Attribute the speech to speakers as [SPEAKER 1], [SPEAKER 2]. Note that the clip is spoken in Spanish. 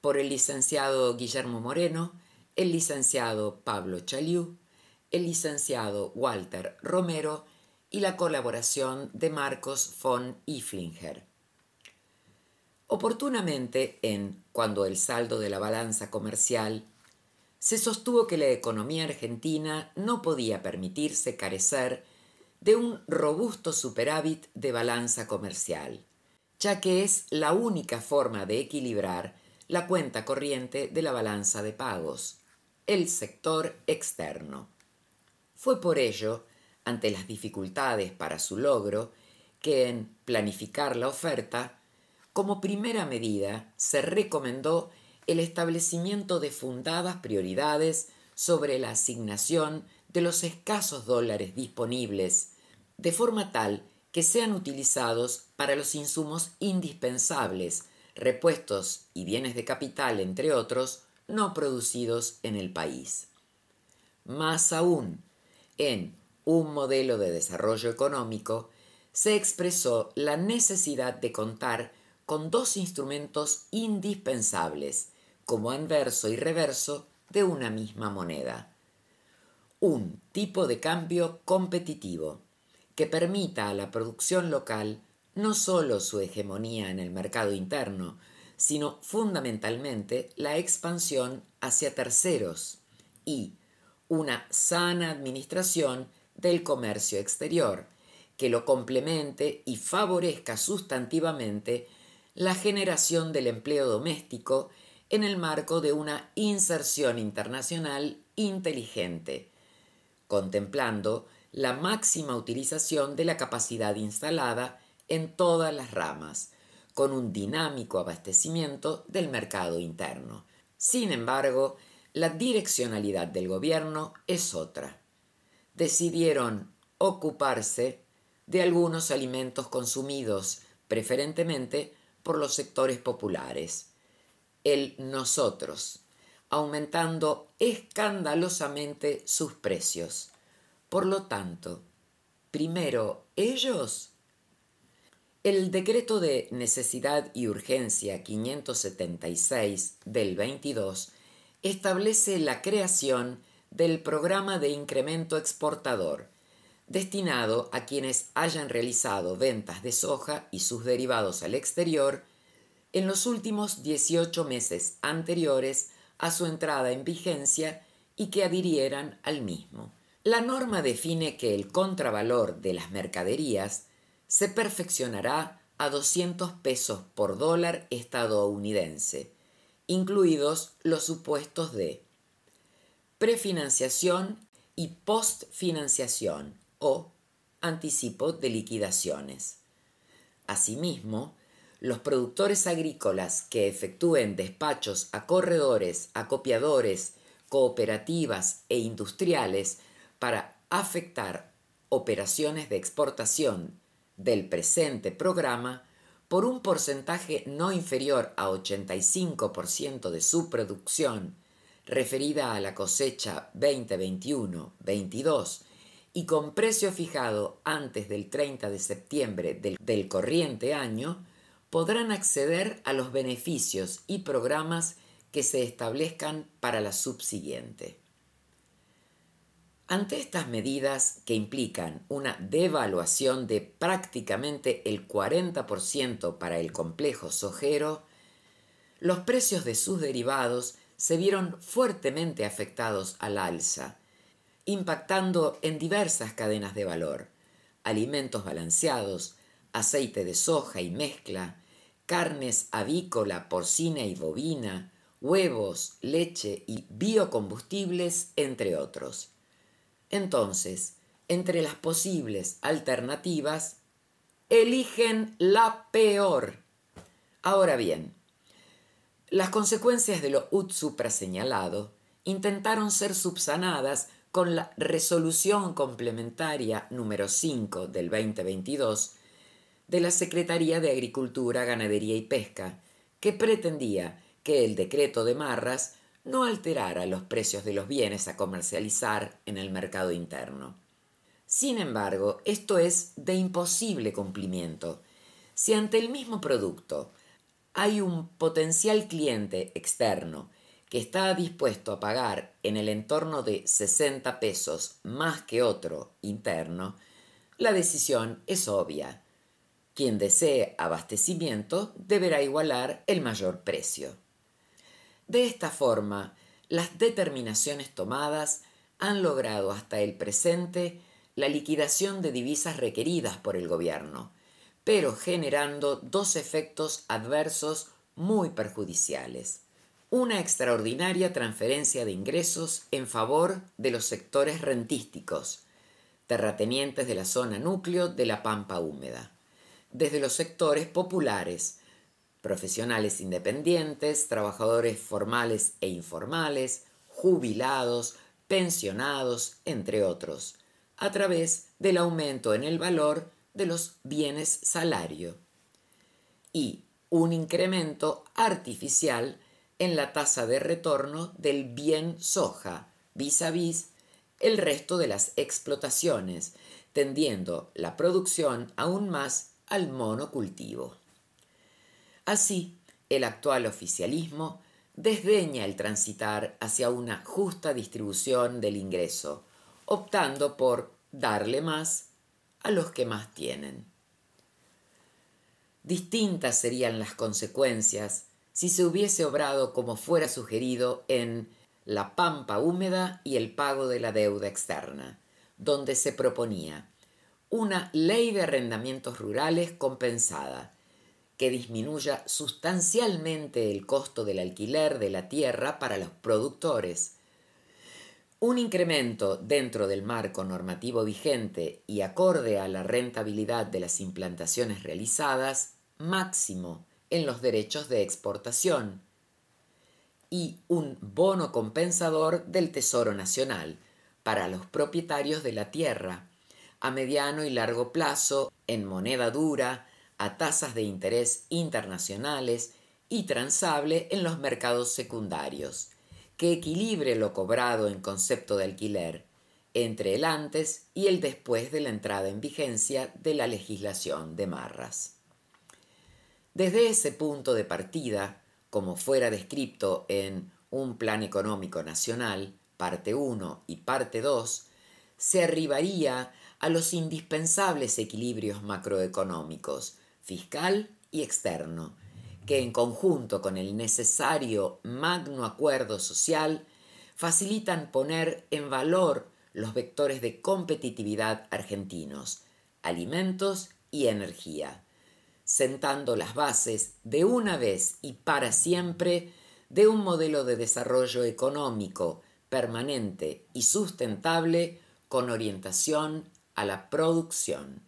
[SPEAKER 1] Por el licenciado Guillermo Moreno, el licenciado Pablo Chaliú, el licenciado Walter Romero y la colaboración de Marcos von Iflinger. Oportunamente, en Cuando el saldo de la balanza comercial, se sostuvo que la economía argentina no podía permitirse carecer de un robusto superávit de balanza comercial, ya que es la única forma de equilibrar la cuenta corriente de la balanza de pagos, el sector externo. Fue por ello, ante las dificultades para su logro, que en planificar la oferta, como primera medida se recomendó el establecimiento de fundadas prioridades sobre la asignación de los escasos dólares disponibles, de forma tal que sean utilizados para los insumos indispensables, repuestos y bienes de capital, entre otros, no producidos en el país. Más aún, en un modelo de desarrollo económico, se expresó la necesidad de contar con dos instrumentos indispensables, como anverso y reverso de una misma moneda. Un tipo de cambio competitivo, que permita a la producción local no solo su hegemonía en el mercado interno, sino fundamentalmente la expansión hacia terceros y una sana administración del comercio exterior, que lo complemente y favorezca sustantivamente la generación del empleo doméstico en el marco de una inserción internacional inteligente, contemplando la máxima utilización de la capacidad instalada en todas las ramas, con un dinámico abastecimiento del mercado interno. Sin embargo, la direccionalidad del gobierno es otra. Decidieron ocuparse de algunos alimentos consumidos preferentemente por los sectores populares, el nosotros, aumentando escandalosamente sus precios. Por lo tanto, primero ellos. El decreto de necesidad y urgencia 576 del 22 establece la creación del programa de incremento exportador, destinado a quienes hayan realizado ventas de soja y sus derivados al exterior en los últimos 18 meses anteriores a su entrada en vigencia y que adhirieran al mismo. La norma define que el contravalor de las mercaderías se perfeccionará a 200 pesos por dólar estadounidense, incluidos los supuestos de prefinanciación y postfinanciación o anticipo de liquidaciones. Asimismo, los productores agrícolas que efectúen despachos a corredores, acopiadores, cooperativas e industriales para afectar operaciones de exportación del presente programa por un porcentaje no inferior a 85% de su producción referida a la cosecha 2021-22 y con precio fijado antes del 30 de septiembre del, del, corriente año, podrán acceder a los beneficios y programas que se establezcan para la subsiguiente. Ante estas medidas que implican una devaluación de prácticamente el 40% para el complejo sojero, los precios de sus derivados se vieron fuertemente afectados al alza, impactando en diversas cadenas de valor, alimentos balanceados, aceite de soja y mezcla, carnes avícola, porcina y bovina, huevos, leche y biocombustibles, entre otros. Entonces, entre las posibles alternativas, eligen la peor. Ahora bien, Las consecuencias de lo ut supra señalado intentaron ser subsanadas con la resolución complementaria número 5 del 2022 de la Secretaría de Agricultura, Ganadería y Pesca, que pretendía que el decreto de Marras no alterara los precios de los bienes a comercializar en el mercado interno. Sin embargo, esto es de imposible cumplimiento. Si ante el mismo producto hay un potencial cliente externo que está dispuesto a pagar en el entorno de 60 pesos más que otro interno, la decisión es obvia. Quien desee abastecimiento deberá igualar el mayor precio. De esta forma, las determinaciones tomadas han logrado hasta el presente la liquidación de divisas requeridas por el gobierno, pero generando dos efectos adversos muy perjudiciales. Una extraordinaria transferencia de ingresos en favor de los sectores rentísticos, terratenientes de la zona núcleo de la pampa húmeda, desde los sectores populares, profesionales independientes, trabajadores formales e informales, jubilados, pensionados, entre otros, a través del aumento en el valor de los bienes salario y un incremento artificial en la tasa de retorno del bien soja vis a vis el resto de las explotaciones, tendiendo la producción aún más al monocultivo. Así, el actual oficialismo desdeña el transitar hacia una justa distribución del ingreso, optando por darle más a los que más tienen. Distintas serían las consecuencias si se hubiese obrado como fuera sugerido en la pampa húmeda y el pago de la deuda externa, donde se proponía una ley de arrendamientos rurales compensada, que disminuya sustancialmente el costo del alquiler de la tierra para los productores, un incremento dentro del marco normativo vigente y acorde a la rentabilidad de las implantaciones realizadas máximo en los derechos de exportación y un bono compensador del Tesoro Nacional para los propietarios de la tierra a mediano y largo plazo en moneda dura a tasas de interés internacionales y transable en los mercados secundarios, que equilibre lo cobrado en concepto de alquiler entre el antes y el después de la entrada en vigencia de la legislación de Marras. Desde ese punto de partida, como fuera descrito en un Plan Económico Nacional, parte 1 y parte 2, se arribaría a los indispensables equilibrios macroeconómicos, fiscal y externo, que en conjunto con el necesario magno acuerdo social facilitan poner en valor los vectores de competitividad argentinos, alimentos y energía, sentando las bases de una vez y para siempre de un modelo de desarrollo económico permanente y sustentable con orientación a la producción.